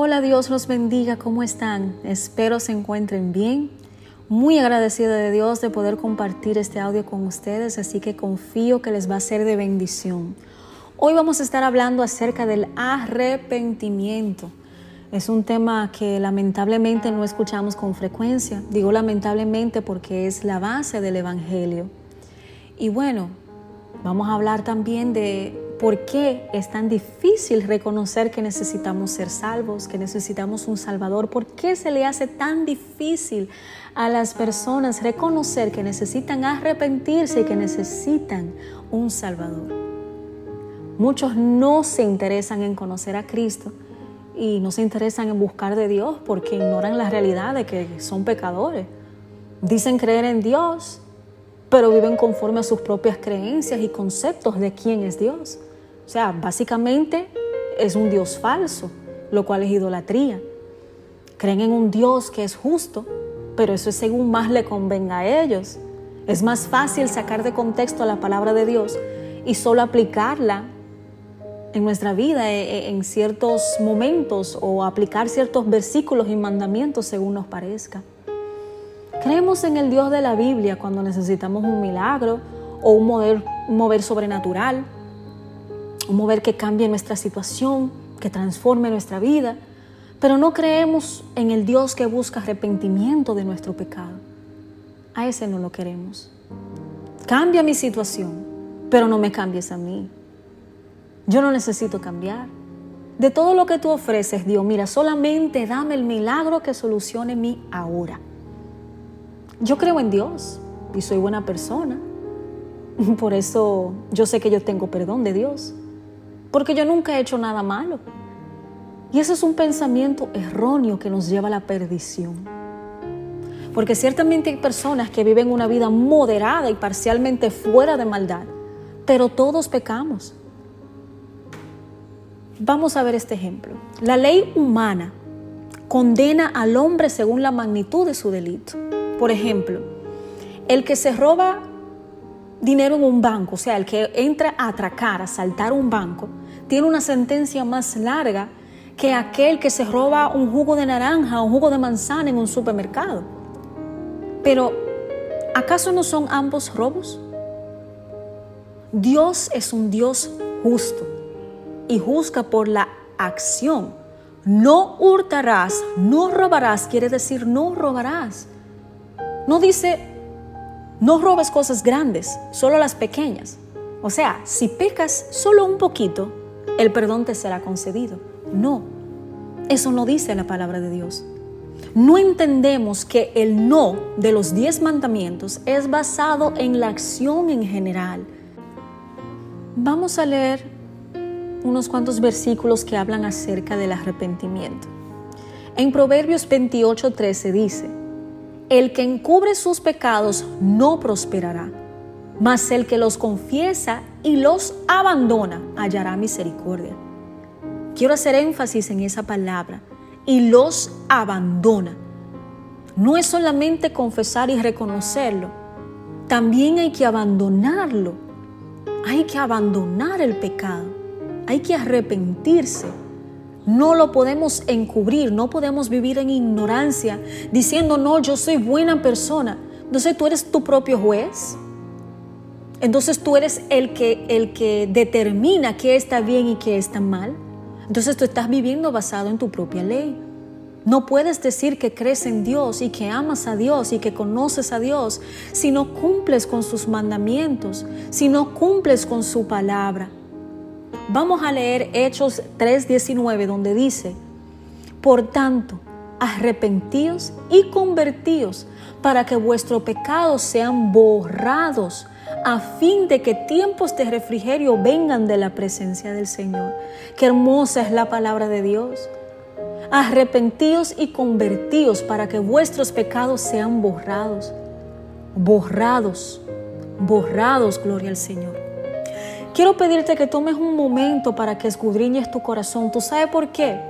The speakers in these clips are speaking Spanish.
Hola, Dios los bendiga, ¿cómo están? Espero se encuentren bien. Muy agradecida de Dios de poder compartir este audio con ustedes, así que confío que les va a ser de bendición. Hoy vamos a estar hablando acerca del arrepentimiento. Es un tema que lamentablemente no escuchamos con frecuencia. Digo lamentablemente porque es la base del Evangelio. Y bueno, vamos a hablar también de por qué es tan difícil reconocer que necesitamos ser salvos, que necesitamos un Salvador. ¿Por qué se le hace tan difícil a las personas reconocer que necesitan arrepentirse y que necesitan un Salvador? Muchos no se interesan en conocer a Cristo y no se interesan en buscar de Dios porque ignoran la realidad de que son pecadores. Dicen creer en Dios, pero viven conforme a sus propias creencias y conceptos de quién es Dios. O sea, básicamente es un Dios falso, lo cual es idolatría. Creen en un Dios que es justo, pero eso es según más le convenga a ellos. Es más fácil sacar de contexto la palabra de Dios y solo aplicarla en nuestra vida eh, eh, en ciertos momentos o aplicar ciertos versículos y mandamientos según nos parezca. Creemos en el Dios de la Biblia cuando necesitamos un milagro o un mover sobrenatural, un mover que cambie nuestra situación, que transforme nuestra vida, pero no creemos en el Dios que busca arrepentimiento de nuestro pecado. A ese no lo queremos. Cambia mi situación, pero no me cambies a mí. Yo no necesito cambiar. De todo lo que tú ofreces, Dios, mira, solamente dame el milagro que solucione mi ahora. Yo creo en Dios y soy buena persona. Por eso yo sé que yo tengo perdón de Dios. Porque yo nunca he hecho nada malo. Y ese es un pensamiento erróneo que nos lleva a la perdición. Porque ciertamente hay personas que viven una vida moderada y parcialmente fuera de maldad, pero todos pecamos. Vamos a ver este ejemplo. La ley humana condena al hombre según la magnitud de su delito. Por ejemplo, el que se roba dinero en un banco, o sea, el que entra a atracar, a saltar un banco, tiene una sentencia más larga que aquel que se roba un jugo de naranja o un jugo de manzana en un supermercado. Pero, ¿acaso no son ambos robos? Dios es un Dios justo y juzga por la acción. No hurtarás, no robarás, quiere decir no robarás. No dice no robes cosas grandes, solo las pequeñas. O sea, si pecas solo un poquito, el perdón te será concedido. No, eso no dice la palabra de Dios. No entendemos que el no de los diez mandamientos es basado en la acción en general. Vamos a leer unos cuantos versículos que hablan acerca del arrepentimiento. En Proverbios 28:13 dice, El que encubre sus pecados no prosperará, mas el que los confiesa y los abandona hallará misericordia. Quiero hacer énfasis en esa palabra, y los abandona. No es solamente confesar y reconocerlo, también hay que abandonarlo. Hay que abandonar el pecado hay que arrepentirse. No lo podemos encubrir, no podemos vivir en ignorancia diciendo, no, yo soy buena persona. Entonces tú eres tu propio juez. Entonces tú eres el que, el que determina qué está bien y qué está mal. Entonces tú estás viviendo basado en tu propia ley. No puedes decir que crees en Dios y que amas a Dios y que conoces a Dios si no cumples con sus mandamientos, si no cumples con su palabra. Vamos a leer Hechos 3:19 donde dice, por tanto, arrepentíos y convertíos para que vuestros pecados sean borrados, a fin de que tiempos de refrigerio vengan de la presencia del Señor. Qué hermosa es la palabra de Dios. Arrepentíos y convertíos para que vuestros pecados sean borrados. Borrados, borrados, gloria al Señor. Quiero pedirte que tomes un momento para que escudriñes tu corazón. ¿Tú sabes por qué?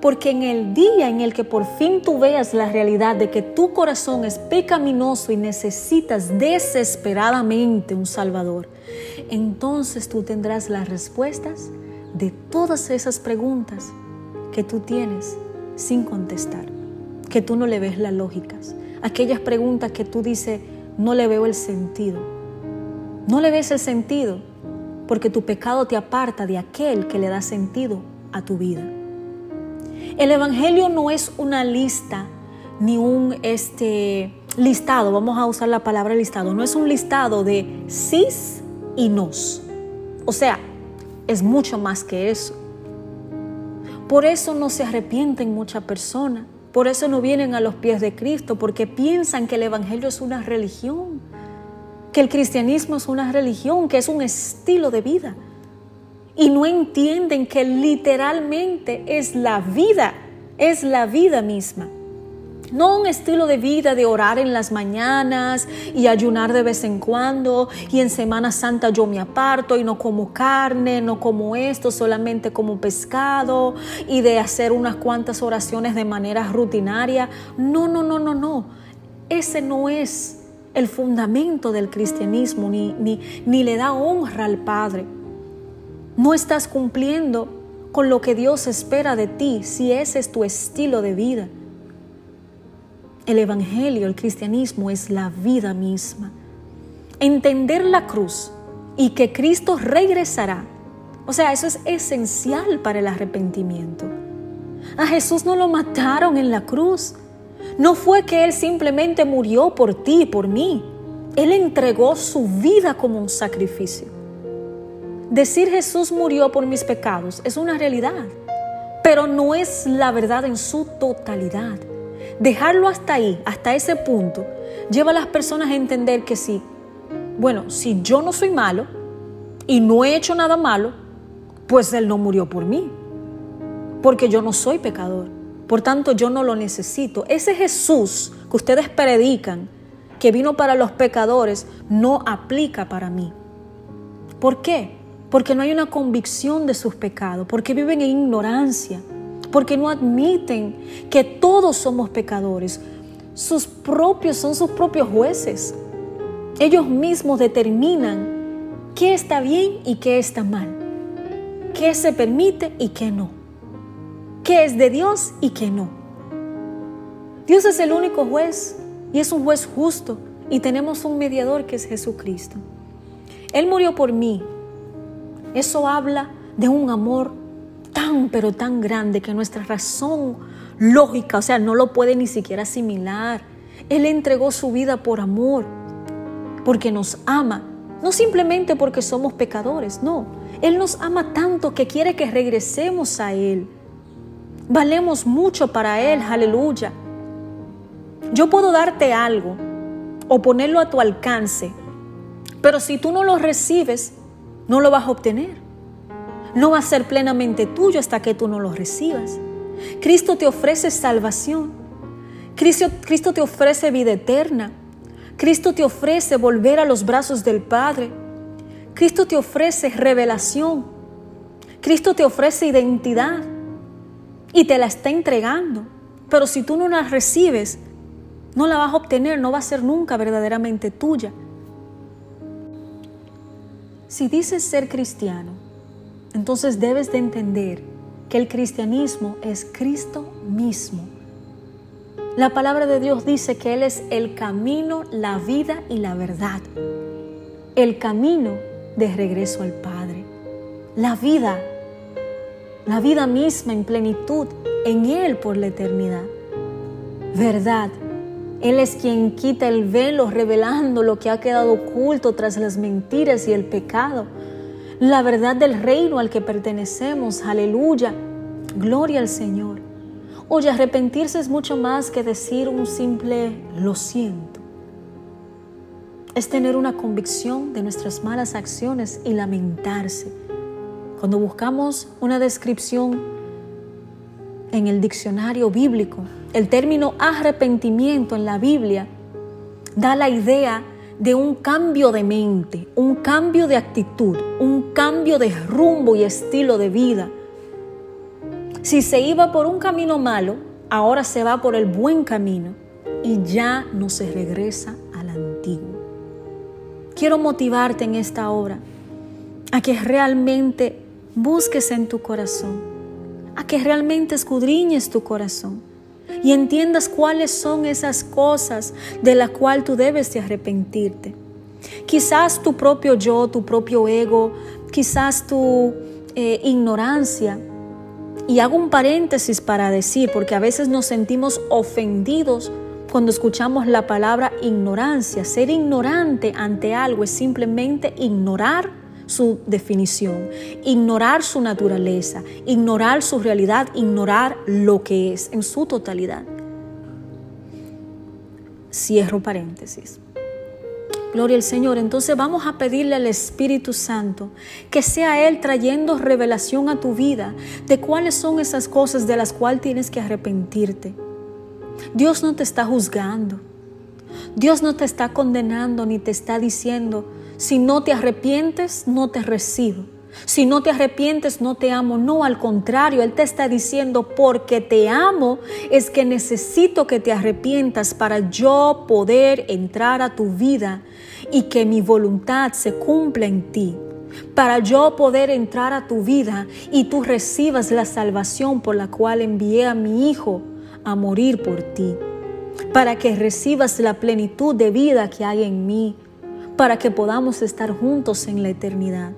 Porque en el día en el que por fin tú veas la realidad de que tu corazón es pecaminoso y necesitas desesperadamente un Salvador, entonces tú tendrás las respuestas de todas esas preguntas que tú tienes sin contestar, que tú no le ves las lógicas, aquellas preguntas que tú dices, no le veo el sentido. No le ves el sentido porque tu pecado te aparta de aquel que le da sentido a tu vida. El Evangelio no es una lista ni un este, listado, vamos a usar la palabra listado, no es un listado de sís y nos. O sea, es mucho más que eso. Por eso no se arrepienten muchas personas, por eso no vienen a los pies de Cristo, porque piensan que el Evangelio es una religión, que el cristianismo es una religión, que es un estilo de vida. Y no entienden que literalmente es la vida, es la vida misma. No un estilo de vida de orar en las mañanas y ayunar de vez en cuando y en Semana Santa yo me aparto y no como carne, no como esto, solamente como pescado y de hacer unas cuantas oraciones de manera rutinaria. No, no, no, no, no. Ese no es el fundamento del cristianismo ni, ni, ni le da honra al Padre. No estás cumpliendo con lo que Dios espera de ti si ese es tu estilo de vida. El Evangelio, el cristianismo es la vida misma. Entender la cruz y que Cristo regresará. O sea, eso es esencial para el arrepentimiento. A Jesús no lo mataron en la cruz. No fue que Él simplemente murió por ti y por mí. Él entregó su vida como un sacrificio. Decir Jesús murió por mis pecados es una realidad, pero no es la verdad en su totalidad. Dejarlo hasta ahí, hasta ese punto, lleva a las personas a entender que sí, bueno, si yo no soy malo y no he hecho nada malo, pues Él no murió por mí, porque yo no soy pecador. Por tanto, yo no lo necesito. Ese Jesús que ustedes predican, que vino para los pecadores, no aplica para mí. ¿Por qué? Porque no hay una convicción de sus pecados, porque viven en ignorancia porque no admiten que todos somos pecadores. Sus propios son sus propios jueces. Ellos mismos determinan qué está bien y qué está mal, qué se permite y qué no, qué es de Dios y qué no. Dios es el único juez y es un juez justo y tenemos un mediador que es Jesucristo. Él murió por mí. Eso habla de un amor tan, pero tan grande que nuestra razón lógica, o sea, no lo puede ni siquiera asimilar. Él entregó su vida por amor, porque nos ama, no simplemente porque somos pecadores, no. Él nos ama tanto que quiere que regresemos a Él. Valemos mucho para Él, aleluya. Yo puedo darte algo o ponerlo a tu alcance, pero si tú no lo recibes, no lo vas a obtener no va a ser plenamente tuyo hasta que tú no lo recibas. Cristo te ofrece salvación. Cristo, Cristo te ofrece vida eterna. Cristo te ofrece volver a los brazos del Padre. Cristo te ofrece revelación. Cristo te ofrece identidad y te la está entregando. Pero si tú no la recibes, no la vas a obtener, no va a ser nunca verdaderamente tuya. Si dices ser cristiano, entonces debes de entender que el cristianismo es Cristo mismo. La palabra de Dios dice que Él es el camino, la vida y la verdad. El camino de regreso al Padre. La vida, la vida misma en plenitud en Él por la eternidad. Verdad. Él es quien quita el velo revelando lo que ha quedado oculto tras las mentiras y el pecado la verdad del reino al que pertenecemos. Aleluya. Gloria al Señor. Oye, arrepentirse es mucho más que decir un simple lo siento. Es tener una convicción de nuestras malas acciones y lamentarse. Cuando buscamos una descripción en el diccionario bíblico, el término arrepentimiento en la Biblia da la idea de un cambio de mente, un cambio de actitud, un cambio de rumbo y estilo de vida. Si se iba por un camino malo, ahora se va por el buen camino y ya no se regresa al antiguo. Quiero motivarte en esta obra a que realmente busques en tu corazón a que realmente escudriñes tu corazón y entiendas cuáles son esas cosas de las cuales tú debes de arrepentirte. Quizás tu propio yo, tu propio ego, quizás tu eh, ignorancia. Y hago un paréntesis para decir, porque a veces nos sentimos ofendidos cuando escuchamos la palabra ignorancia. Ser ignorante ante algo es simplemente ignorar su definición, ignorar su naturaleza, ignorar su realidad, ignorar lo que es en su totalidad. Cierro paréntesis. Gloria al Señor. Entonces vamos a pedirle al Espíritu Santo que sea Él trayendo revelación a tu vida de cuáles son esas cosas de las cuales tienes que arrepentirte. Dios no te está juzgando. Dios no te está condenando ni te está diciendo, si no te arrepientes, no te recibo. Si no te arrepientes, no te amo. No, al contrario, Él te está diciendo, porque te amo, es que necesito que te arrepientas para yo poder entrar a tu vida y que mi voluntad se cumpla en ti. Para yo poder entrar a tu vida y tú recibas la salvación por la cual envié a mi Hijo a morir por ti. Para que recibas la plenitud de vida que hay en mí. Para que podamos estar juntos en la eternidad.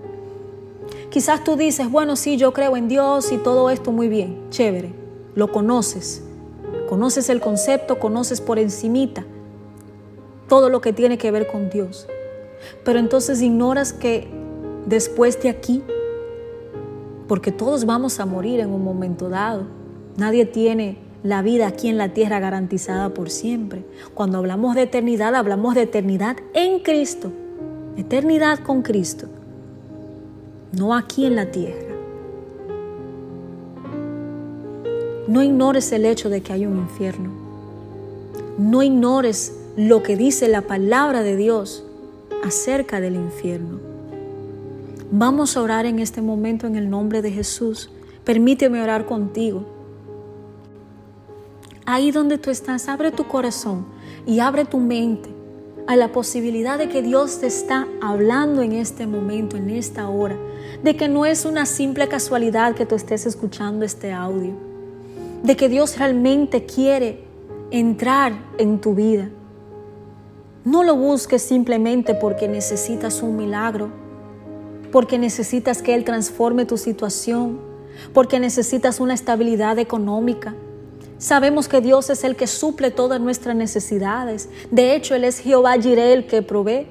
Quizás tú dices, bueno, sí, yo creo en Dios y todo esto muy bien, chévere, lo conoces, conoces el concepto, conoces por encimita todo lo que tiene que ver con Dios. Pero entonces ignoras que después de aquí, porque todos vamos a morir en un momento dado, nadie tiene la vida aquí en la tierra garantizada por siempre. Cuando hablamos de eternidad, hablamos de eternidad en Cristo, eternidad con Cristo no aquí en la tierra. No ignores el hecho de que hay un infierno. No ignores lo que dice la palabra de Dios acerca del infierno. Vamos a orar en este momento en el nombre de Jesús. Permíteme orar contigo. Ahí donde tú estás, abre tu corazón y abre tu mente a la posibilidad de que Dios te está hablando en este momento, en esta hora, de que no es una simple casualidad que tú estés escuchando este audio, de que Dios realmente quiere entrar en tu vida. No lo busques simplemente porque necesitas un milagro, porque necesitas que Él transforme tu situación, porque necesitas una estabilidad económica, Sabemos que Dios es el que suple todas nuestras necesidades. De hecho, Él es Jehová Jireh el que provee.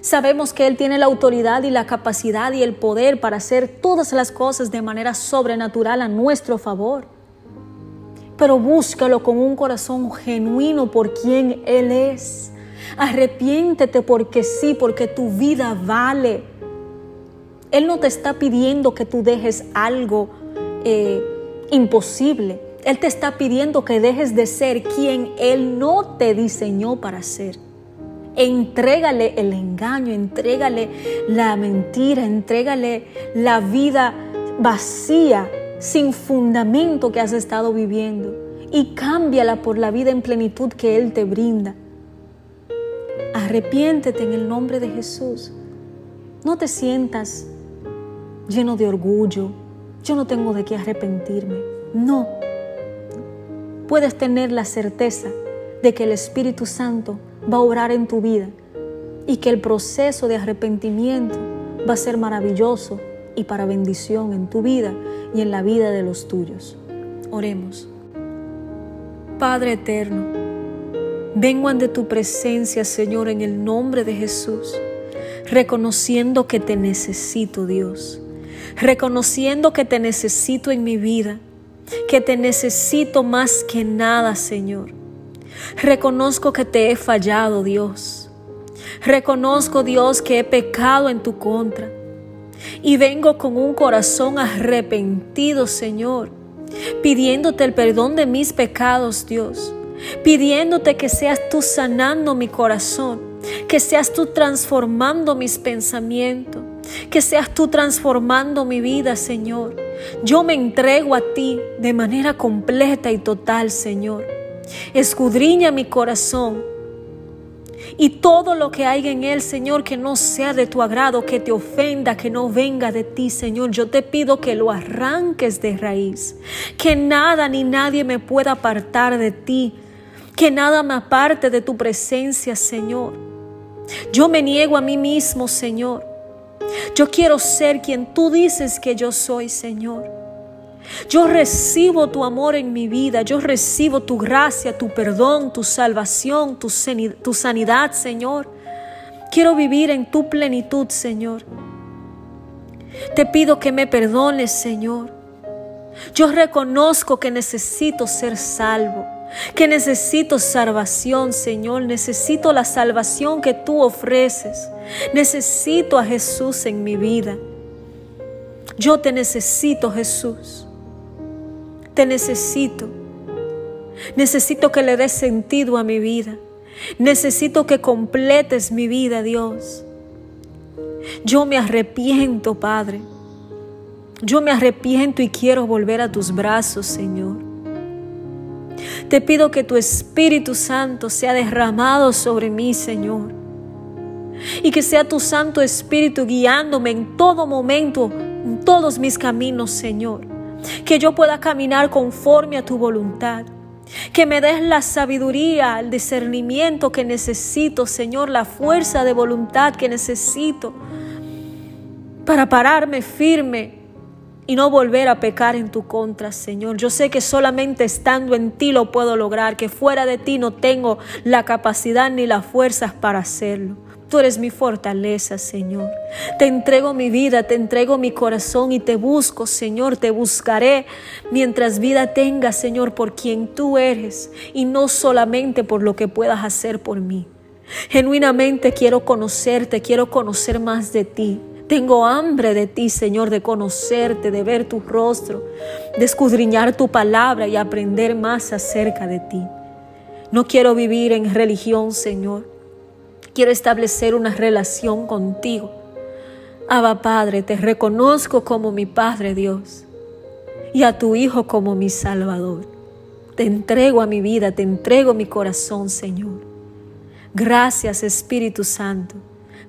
Sabemos que Él tiene la autoridad y la capacidad y el poder para hacer todas las cosas de manera sobrenatural a nuestro favor. Pero búscalo con un corazón genuino por quien Él es. Arrepiéntete porque sí, porque tu vida vale. Él no te está pidiendo que tú dejes algo eh, imposible. Él te está pidiendo que dejes de ser quien Él no te diseñó para ser. Entrégale el engaño, entrégale la mentira, entrégale la vida vacía, sin fundamento que has estado viviendo y cámbiala por la vida en plenitud que Él te brinda. Arrepiéntete en el nombre de Jesús. No te sientas lleno de orgullo. Yo no tengo de qué arrepentirme. No puedes tener la certeza de que el Espíritu Santo va a orar en tu vida y que el proceso de arrepentimiento va a ser maravilloso y para bendición en tu vida y en la vida de los tuyos. Oremos. Padre eterno, vengo ante tu presencia, Señor, en el nombre de Jesús, reconociendo que te necesito, Dios, reconociendo que te necesito en mi vida que te necesito más que nada, Señor. Reconozco que te he fallado, Dios. Reconozco, Dios, que he pecado en tu contra. Y vengo con un corazón arrepentido, Señor, pidiéndote el perdón de mis pecados, Dios. Pidiéndote que seas tú sanando mi corazón, que seas tú transformando mis pensamientos, que seas tú transformando mi vida, Señor. Yo me entrego a ti de manera completa y total, Señor. Escudriña mi corazón. Y todo lo que hay en él, Señor, que no sea de tu agrado, que te ofenda, que no venga de ti, Señor, yo te pido que lo arranques de raíz. Que nada ni nadie me pueda apartar de ti. Que nada me aparte de tu presencia, Señor. Yo me niego a mí mismo, Señor. Yo quiero ser quien tú dices que yo soy, Señor. Yo recibo tu amor en mi vida, yo recibo tu gracia, tu perdón, tu salvación, tu, sanidad, Señor. Quiero vivir en tu plenitud, Señor. Te pido que me perdones, Señor. Yo reconozco que necesito ser salvo, que necesito salvación, Señor. Necesito la salvación que tú ofreces. Necesito a Jesús en mi vida. Yo te necesito, Jesús. Te necesito. Necesito que le des sentido a mi vida. Necesito que completes mi vida, Dios. Yo me arrepiento, Padre. Yo me arrepiento y quiero volver a tus brazos, Señor. Te pido que tu Espíritu Santo sea derramado sobre mí, Señor. Y que sea tu Santo Espíritu guiándome en todo momento, en todos mis caminos, Señor que yo pueda caminar conforme a tu voluntad. Que me des la sabiduría, el discernimiento que necesito, Señor, la fuerza de voluntad que necesito para pararme firme y no volver a pecar en tu contra, Señor. Yo sé que solamente estando en ti lo puedo lograr, que fuera de ti no tengo la capacidad ni las fuerzas para hacerlo. Tú eres mi fortaleza, Señor. Te entrego mi vida, te entrego mi corazón y te busco, Señor. Te buscaré mientras vida tenga, Señor, por quien tú eres y no solamente por lo que puedas hacer por mí. Genuinamente quiero conocerte, quiero conocer más de ti. Tengo hambre de ti, Señor, de conocerte, de ver tu rostro, de escudriñar tu palabra y aprender más acerca de ti. No quiero vivir en religión, Señor. Quiero establecer una relación contigo. Abba Padre, te reconozco como mi Padre Dios y a tu Hijo como mi Salvador. Te entrego a mi vida, te entrego mi corazón, Señor. Gracias Espíritu Santo.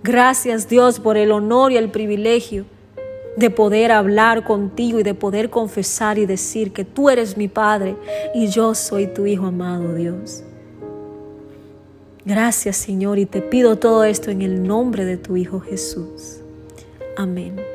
Gracias Dios por el honor y el privilegio de poder hablar contigo y de poder confesar y decir que tú eres mi Padre y yo soy tu Hijo amado Dios. Gracias Señor y te pido todo esto en el nombre de tu Hijo Jesús. Amén.